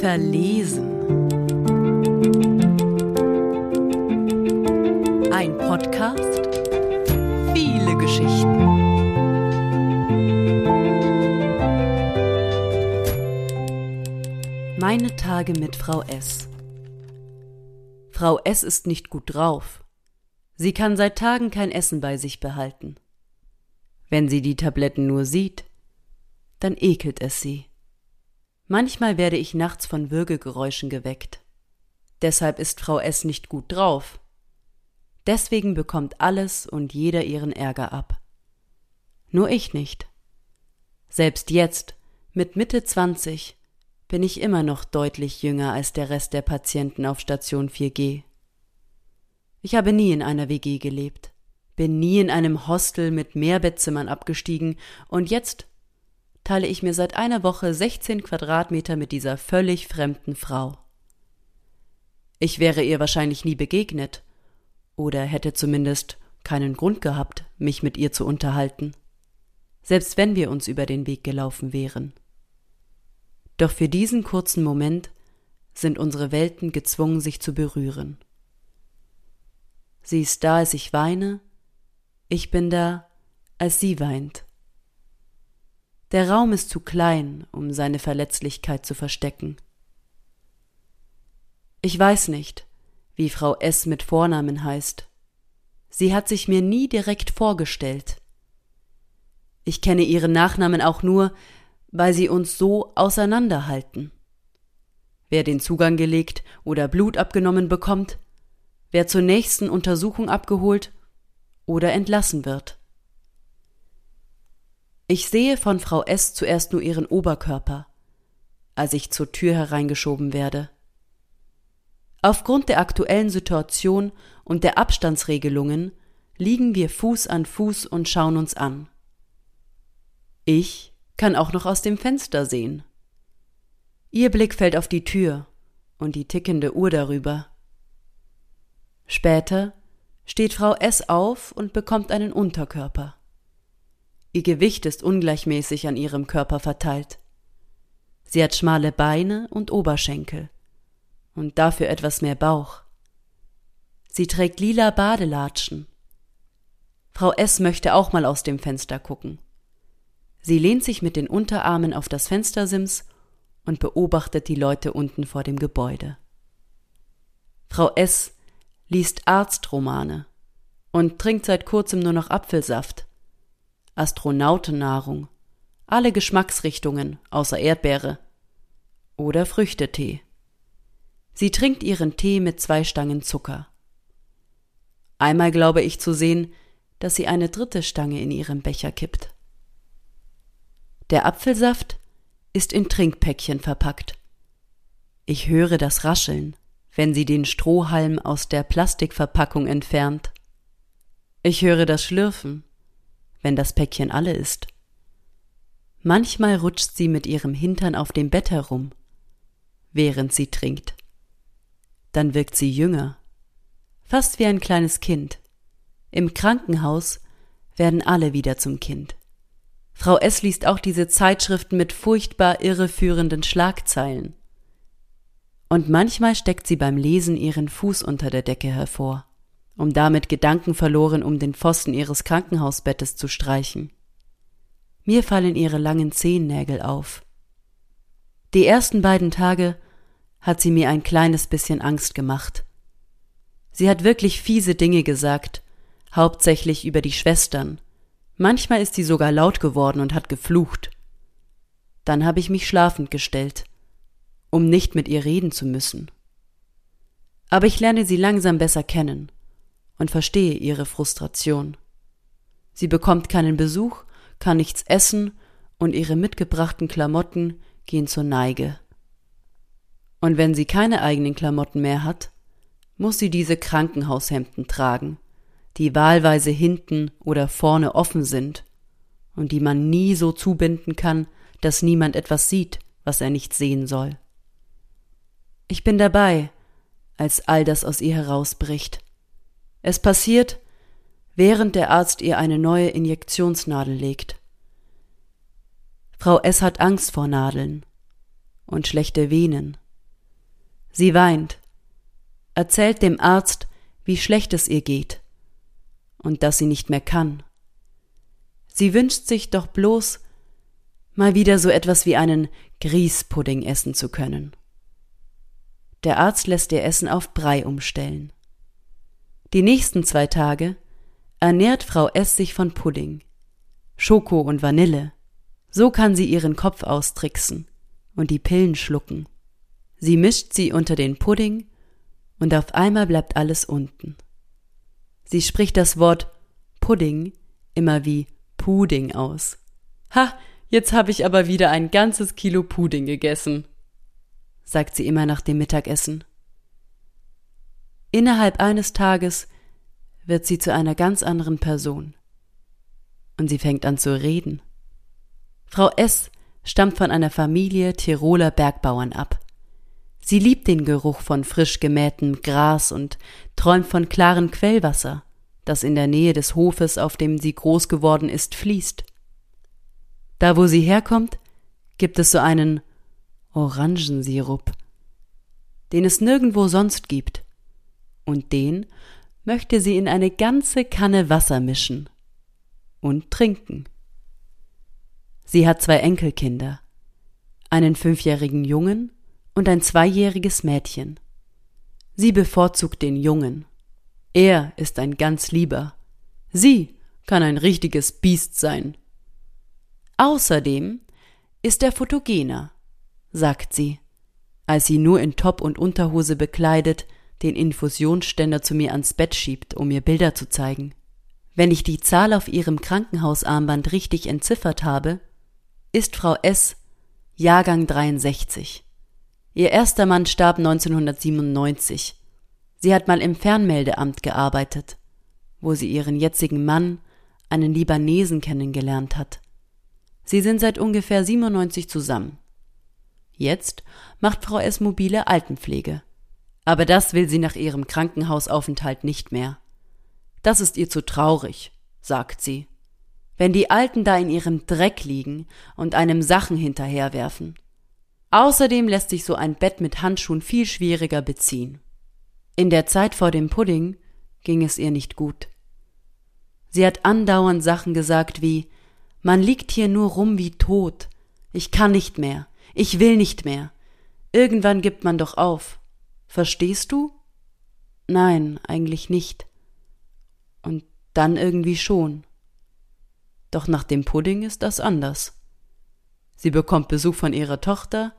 Verlesen. Ein Podcast. Viele Geschichten. Meine Tage mit Frau S. Frau S ist nicht gut drauf. Sie kann seit Tagen kein Essen bei sich behalten. Wenn sie die Tabletten nur sieht, dann ekelt es sie. Manchmal werde ich nachts von Würgegeräuschen geweckt. Deshalb ist Frau S nicht gut drauf. Deswegen bekommt alles und jeder ihren Ärger ab. Nur ich nicht. Selbst jetzt, mit Mitte 20, bin ich immer noch deutlich jünger als der Rest der Patienten auf Station 4G. Ich habe nie in einer WG gelebt, bin nie in einem Hostel mit Mehrbettzimmern abgestiegen und jetzt teile ich mir seit einer Woche 16 Quadratmeter mit dieser völlig fremden Frau. Ich wäre ihr wahrscheinlich nie begegnet oder hätte zumindest keinen Grund gehabt, mich mit ihr zu unterhalten, selbst wenn wir uns über den Weg gelaufen wären. Doch für diesen kurzen Moment sind unsere Welten gezwungen, sich zu berühren. Sie ist da, als ich weine, ich bin da, als sie weint. Der Raum ist zu klein, um seine Verletzlichkeit zu verstecken. Ich weiß nicht, wie Frau S mit Vornamen heißt. Sie hat sich mir nie direkt vorgestellt. Ich kenne ihren Nachnamen auch nur, weil sie uns so auseinanderhalten. Wer den Zugang gelegt oder Blut abgenommen bekommt, wer zur nächsten Untersuchung abgeholt oder entlassen wird. Ich sehe von Frau S zuerst nur ihren Oberkörper, als ich zur Tür hereingeschoben werde. Aufgrund der aktuellen Situation und der Abstandsregelungen liegen wir Fuß an Fuß und schauen uns an. Ich kann auch noch aus dem Fenster sehen. Ihr Blick fällt auf die Tür und die tickende Uhr darüber. Später steht Frau S auf und bekommt einen Unterkörper. Ihr Gewicht ist ungleichmäßig an ihrem Körper verteilt. Sie hat schmale Beine und Oberschenkel und dafür etwas mehr Bauch. Sie trägt lila Badelatschen. Frau S möchte auch mal aus dem Fenster gucken. Sie lehnt sich mit den Unterarmen auf das Fenstersims und beobachtet die Leute unten vor dem Gebäude. Frau S liest Arztromane und trinkt seit kurzem nur noch Apfelsaft. Astronautennahrung, alle Geschmacksrichtungen außer Erdbeere oder Früchtetee. Sie trinkt ihren Tee mit zwei Stangen Zucker. Einmal glaube ich zu sehen, dass sie eine dritte Stange in ihrem Becher kippt. Der Apfelsaft ist in Trinkpäckchen verpackt. Ich höre das Rascheln wenn sie den Strohhalm aus der Plastikverpackung entfernt. Ich höre das Schlürfen, wenn das Päckchen alle ist. Manchmal rutscht sie mit ihrem Hintern auf dem Bett herum, während sie trinkt. Dann wirkt sie jünger, fast wie ein kleines Kind. Im Krankenhaus werden alle wieder zum Kind. Frau S. liest auch diese Zeitschriften mit furchtbar irreführenden Schlagzeilen und manchmal steckt sie beim Lesen ihren Fuß unter der Decke hervor, um damit gedankenverloren um den Pfosten ihres Krankenhausbettes zu streichen. Mir fallen ihre langen Zehennägel auf. Die ersten beiden Tage hat sie mir ein kleines bisschen Angst gemacht. Sie hat wirklich fiese Dinge gesagt, hauptsächlich über die Schwestern. Manchmal ist sie sogar laut geworden und hat geflucht. Dann habe ich mich schlafend gestellt um nicht mit ihr reden zu müssen. Aber ich lerne sie langsam besser kennen und verstehe ihre Frustration. Sie bekommt keinen Besuch, kann nichts essen und ihre mitgebrachten Klamotten gehen zur Neige. Und wenn sie keine eigenen Klamotten mehr hat, muss sie diese Krankenhaushemden tragen, die wahlweise hinten oder vorne offen sind und die man nie so zubinden kann, dass niemand etwas sieht, was er nicht sehen soll. Ich bin dabei, als all das aus ihr herausbricht. Es passiert, während der Arzt ihr eine neue Injektionsnadel legt. Frau S. hat Angst vor Nadeln und schlechte Venen. Sie weint, erzählt dem Arzt, wie schlecht es ihr geht und dass sie nicht mehr kann. Sie wünscht sich doch bloß, mal wieder so etwas wie einen Grießpudding essen zu können. Der Arzt lässt ihr Essen auf Brei umstellen. Die nächsten zwei Tage ernährt Frau S. sich von Pudding, Schoko und Vanille. So kann sie ihren Kopf austricksen und die Pillen schlucken. Sie mischt sie unter den Pudding und auf einmal bleibt alles unten. Sie spricht das Wort Pudding immer wie Puding aus. Ha, jetzt habe ich aber wieder ein ganzes Kilo Pudding gegessen, sagt sie immer nach dem Mittagessen. Innerhalb eines Tages wird sie zu einer ganz anderen Person. Und sie fängt an zu reden. Frau S. stammt von einer Familie Tiroler Bergbauern ab. Sie liebt den Geruch von frisch gemähtem Gras und träumt von klarem Quellwasser, das in der Nähe des Hofes, auf dem sie groß geworden ist, fließt. Da, wo sie herkommt, gibt es so einen Orangensirup, den es nirgendwo sonst gibt, und den möchte sie in eine ganze Kanne Wasser mischen und trinken. Sie hat zwei Enkelkinder, einen fünfjährigen Jungen und ein zweijähriges Mädchen. Sie bevorzugt den Jungen. Er ist ein ganz lieber. Sie kann ein richtiges Biest sein. Außerdem ist er fotogener, sagt sie, als sie nur in Top und Unterhose bekleidet den Infusionsständer zu mir ans Bett schiebt, um mir Bilder zu zeigen. Wenn ich die Zahl auf ihrem Krankenhausarmband richtig entziffert habe, ist Frau S. Jahrgang 63. Ihr erster Mann starb 1997. Sie hat mal im Fernmeldeamt gearbeitet, wo sie ihren jetzigen Mann, einen Libanesen, kennengelernt hat. Sie sind seit ungefähr 97 zusammen. Jetzt macht Frau S. mobile Altenpflege. Aber das will sie nach ihrem Krankenhausaufenthalt nicht mehr. Das ist ihr zu traurig, sagt sie. Wenn die Alten da in ihrem Dreck liegen und einem Sachen hinterherwerfen. Außerdem lässt sich so ein Bett mit Handschuhen viel schwieriger beziehen. In der Zeit vor dem Pudding ging es ihr nicht gut. Sie hat andauernd Sachen gesagt wie Man liegt hier nur rum wie tot. Ich kann nicht mehr. Ich will nicht mehr. Irgendwann gibt man doch auf. Verstehst du? Nein, eigentlich nicht. Und dann irgendwie schon. Doch nach dem Pudding ist das anders. Sie bekommt Besuch von ihrer Tochter,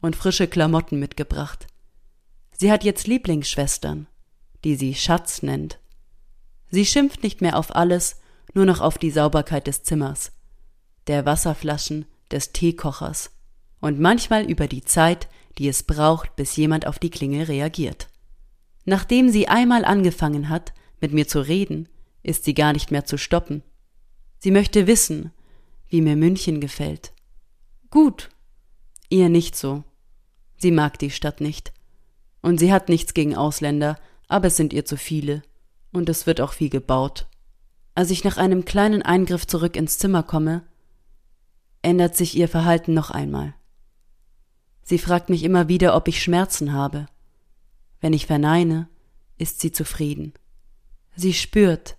und frische Klamotten mitgebracht. Sie hat jetzt Lieblingsschwestern, die sie Schatz nennt. Sie schimpft nicht mehr auf alles, nur noch auf die Sauberkeit des Zimmers, der Wasserflaschen, des Teekochers und manchmal über die Zeit, die es braucht, bis jemand auf die Klingel reagiert. Nachdem sie einmal angefangen hat, mit mir zu reden, ist sie gar nicht mehr zu stoppen. Sie möchte wissen, wie mir München gefällt. Gut, ihr nicht so. Sie mag die Stadt nicht. Und sie hat nichts gegen Ausländer, aber es sind ihr zu viele. Und es wird auch viel gebaut. Als ich nach einem kleinen Eingriff zurück ins Zimmer komme, ändert sich ihr Verhalten noch einmal. Sie fragt mich immer wieder, ob ich Schmerzen habe. Wenn ich verneine, ist sie zufrieden. Sie spürt,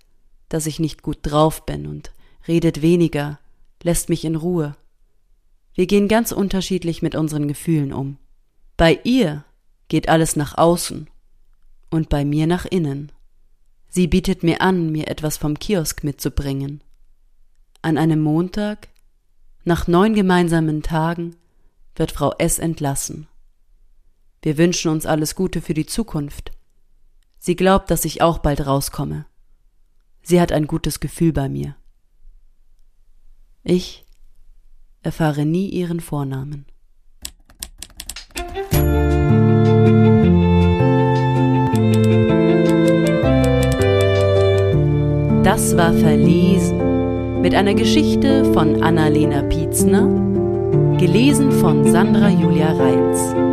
dass ich nicht gut drauf bin und redet weniger, lässt mich in Ruhe. Wir gehen ganz unterschiedlich mit unseren Gefühlen um. Bei ihr geht alles nach außen und bei mir nach innen. Sie bietet mir an, mir etwas vom Kiosk mitzubringen. An einem Montag, nach neun gemeinsamen Tagen, wird Frau S. entlassen. Wir wünschen uns alles Gute für die Zukunft. Sie glaubt, dass ich auch bald rauskomme. Sie hat ein gutes Gefühl bei mir. Ich erfahre nie ihren Vornamen. Das war Verlesen mit einer Geschichte von Annalena Pietzner, gelesen von Sandra Julia Reitz.